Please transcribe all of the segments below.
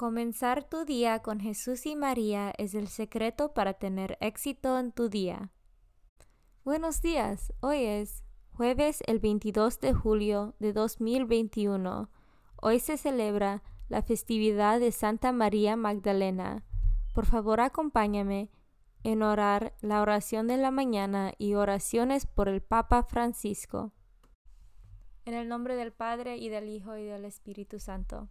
Comenzar tu día con Jesús y María es el secreto para tener éxito en tu día. Buenos días, hoy es jueves el 22 de julio de 2021. Hoy se celebra la festividad de Santa María Magdalena. Por favor acompáñame en orar la oración de la mañana y oraciones por el Papa Francisco. En el nombre del Padre y del Hijo y del Espíritu Santo.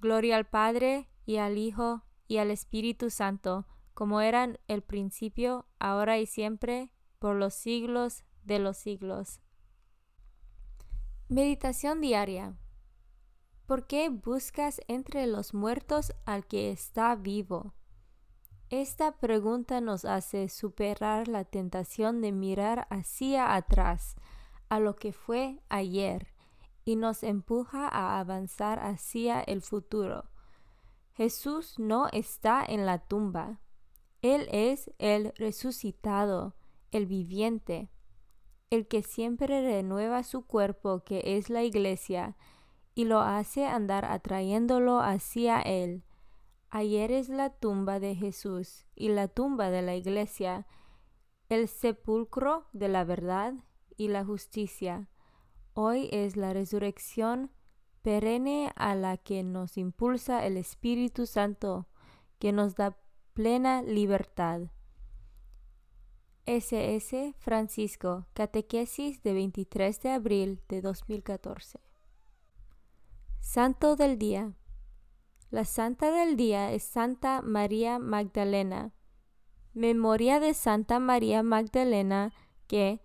Gloria al Padre, y al Hijo, y al Espíritu Santo, como eran el principio, ahora y siempre, por los siglos de los siglos. Meditación diaria. ¿Por qué buscas entre los muertos al que está vivo? Esta pregunta nos hace superar la tentación de mirar hacia atrás, a lo que fue ayer, y nos empuja a avanzar hacia el futuro. Jesús no está en la tumba. Él es el resucitado, el viviente, el que siempre renueva su cuerpo que es la iglesia y lo hace andar atrayéndolo hacia Él. Ayer es la tumba de Jesús y la tumba de la iglesia, el sepulcro de la verdad y la justicia. Hoy es la resurrección perenne a la que nos impulsa el Espíritu Santo, que nos da plena libertad. SS Francisco, Catequesis de 23 de abril de 2014. Santo del Día. La Santa del Día es Santa María Magdalena. Memoria de Santa María Magdalena que,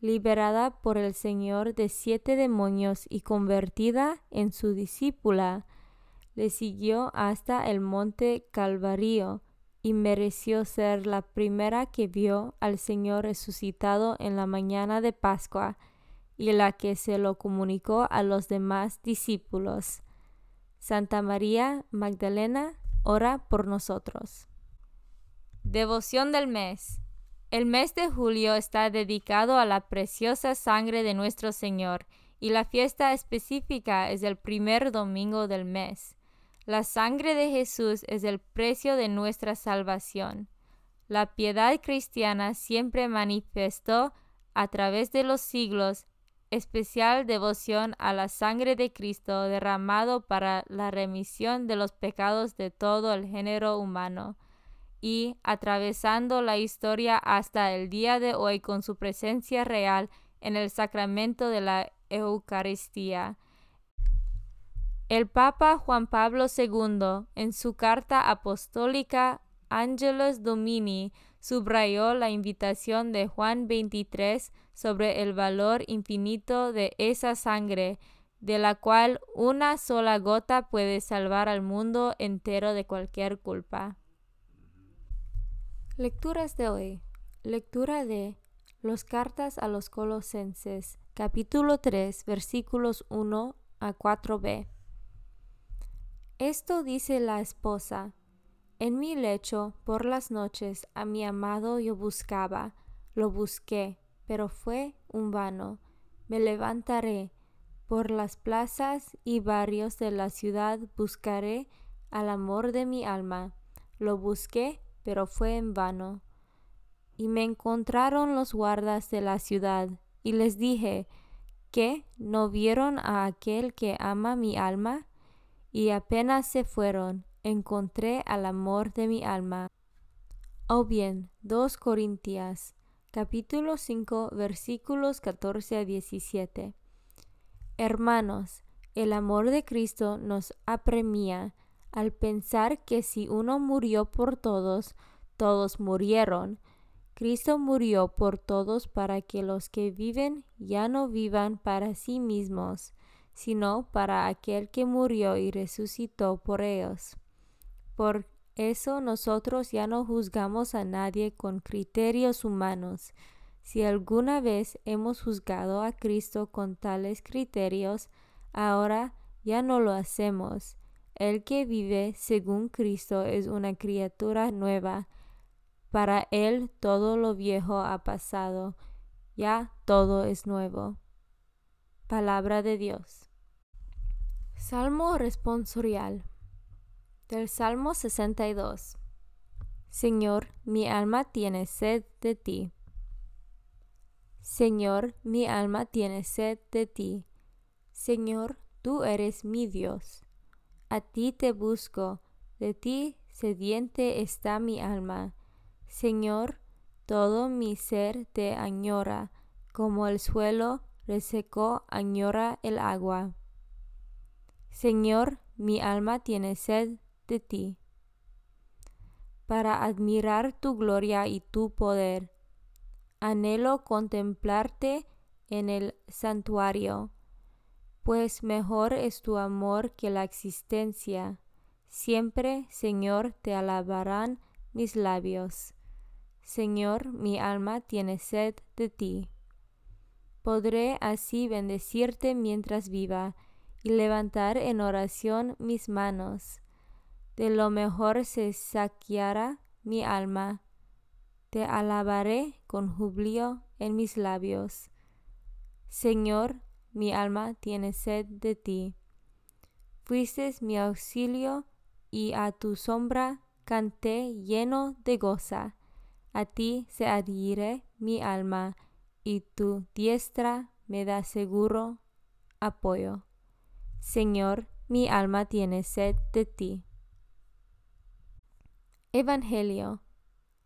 liberada por el Señor de siete demonios y convertida en su discípula, le siguió hasta el monte Calvario y mereció ser la primera que vio al Señor resucitado en la mañana de Pascua y la que se lo comunicó a los demás discípulos. Santa María Magdalena, ora por nosotros. Devoción del mes. El mes de julio está dedicado a la preciosa sangre de nuestro Señor y la fiesta específica es el primer domingo del mes. La sangre de Jesús es el precio de nuestra salvación. La piedad cristiana siempre manifestó a través de los siglos especial devoción a la sangre de Cristo derramado para la remisión de los pecados de todo el género humano y atravesando la historia hasta el día de hoy con su presencia real en el sacramento de la Eucaristía. El Papa Juan Pablo II, en su carta apostólica Angelus Domini, subrayó la invitación de Juan 23 sobre el valor infinito de esa sangre, de la cual una sola gota puede salvar al mundo entero de cualquier culpa. Lecturas de hoy. Lectura de Los cartas a los Colosenses, capítulo 3, versículos 1 a 4b. Esto dice la esposa. En mi lecho, por las noches, a mi amado yo buscaba, lo busqué, pero fue un vano. Me levantaré, por las plazas y barrios de la ciudad buscaré al amor de mi alma. Lo busqué, pero fue en vano. Y me encontraron los guardas de la ciudad, y les dije, ¿qué? ¿No vieron a aquel que ama mi alma? y apenas se fueron, encontré al amor de mi alma. O bien, 2 Corintias, capítulo 5, versículos 14 a 17. Hermanos, el amor de Cristo nos apremia al pensar que si uno murió por todos, todos murieron. Cristo murió por todos para que los que viven ya no vivan para sí mismos, sino para aquel que murió y resucitó por ellos. Por eso nosotros ya no juzgamos a nadie con criterios humanos. Si alguna vez hemos juzgado a Cristo con tales criterios, ahora ya no lo hacemos. El que vive según Cristo es una criatura nueva. Para él todo lo viejo ha pasado, ya todo es nuevo. Palabra de Dios. Salmo responsorial del Salmo 62. Señor, mi alma tiene sed de ti. Señor, mi alma tiene sed de ti. Señor, tú eres mi Dios. A ti te busco, de ti sediente está mi alma. Señor, todo mi ser te añora, como el suelo resecó añora el agua. Señor, mi alma tiene sed de ti, para admirar tu gloria y tu poder. Anhelo contemplarte en el santuario, pues mejor es tu amor que la existencia. Siempre, Señor, te alabarán mis labios. Señor, mi alma tiene sed de ti. Podré así bendecirte mientras viva y levantar en oración mis manos. De lo mejor se saqueará mi alma. Te alabaré con júbilo en mis labios. Señor, mi alma tiene sed de ti. Fuiste mi auxilio y a tu sombra canté lleno de goza. A ti se adhiere mi alma y tu diestra me da seguro apoyo. Señor, mi alma tiene sed de ti. Evangelio.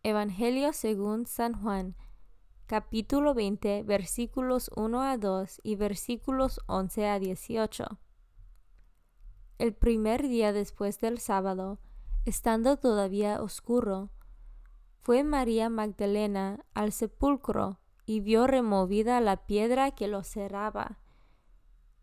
Evangelio según San Juan, capítulo 20, versículos 1 a 2 y versículos 11 a 18. El primer día después del sábado, estando todavía oscuro, fue María Magdalena al sepulcro y vio removida la piedra que lo cerraba.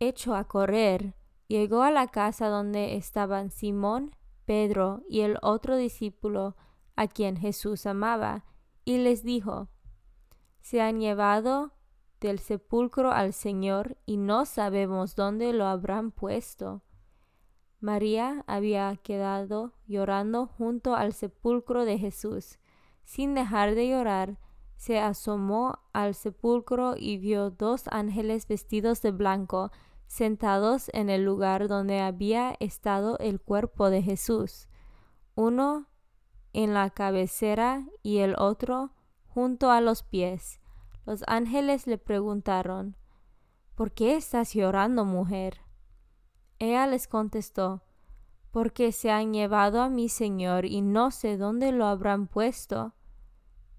Hecho a correr, Llegó a la casa donde estaban Simón, Pedro y el otro discípulo a quien Jesús amaba, y les dijo, Se han llevado del sepulcro al Señor y no sabemos dónde lo habrán puesto. María había quedado llorando junto al sepulcro de Jesús. Sin dejar de llorar, se asomó al sepulcro y vio dos ángeles vestidos de blanco, sentados en el lugar donde había estado el cuerpo de Jesús, uno en la cabecera y el otro junto a los pies. Los ángeles le preguntaron, ¿Por qué estás llorando, mujer? Ella les contestó, porque se han llevado a mi Señor y no sé dónde lo habrán puesto.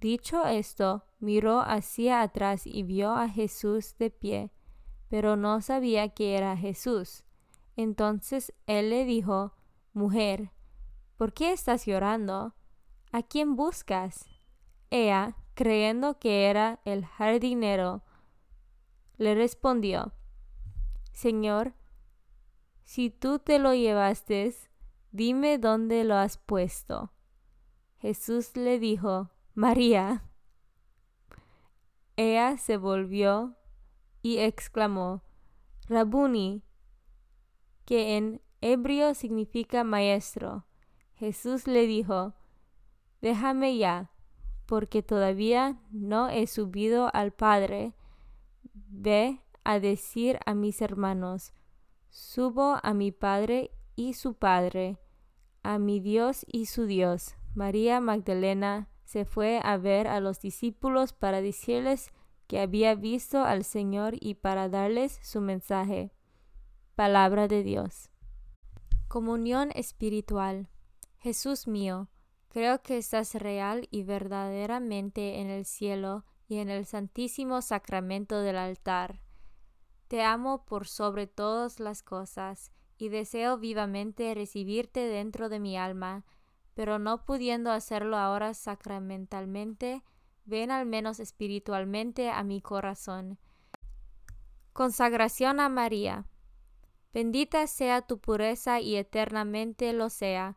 Dicho esto, miró hacia atrás y vio a Jesús de pie pero no sabía que era Jesús. Entonces él le dijo, Mujer, ¿por qué estás llorando? ¿A quién buscas? Ella, creyendo que era el jardinero, le respondió, Señor, si tú te lo llevaste, dime dónde lo has puesto. Jesús le dijo, María. Ella se volvió y exclamó, Rabuni, que en hebreo significa maestro. Jesús le dijo, Déjame ya, porque todavía no he subido al Padre. Ve a decir a mis hermanos, Subo a mi Padre y su Padre, a mi Dios y su Dios. María Magdalena se fue a ver a los discípulos para decirles que había visto al Señor y para darles su mensaje. Palabra de Dios. Comunión espiritual. Jesús mío, creo que estás real y verdaderamente en el cielo y en el santísimo sacramento del altar. Te amo por sobre todas las cosas y deseo vivamente recibirte dentro de mi alma, pero no pudiendo hacerlo ahora sacramentalmente, ven al menos espiritualmente a mi corazón. Consagración a María. Bendita sea tu pureza y eternamente lo sea,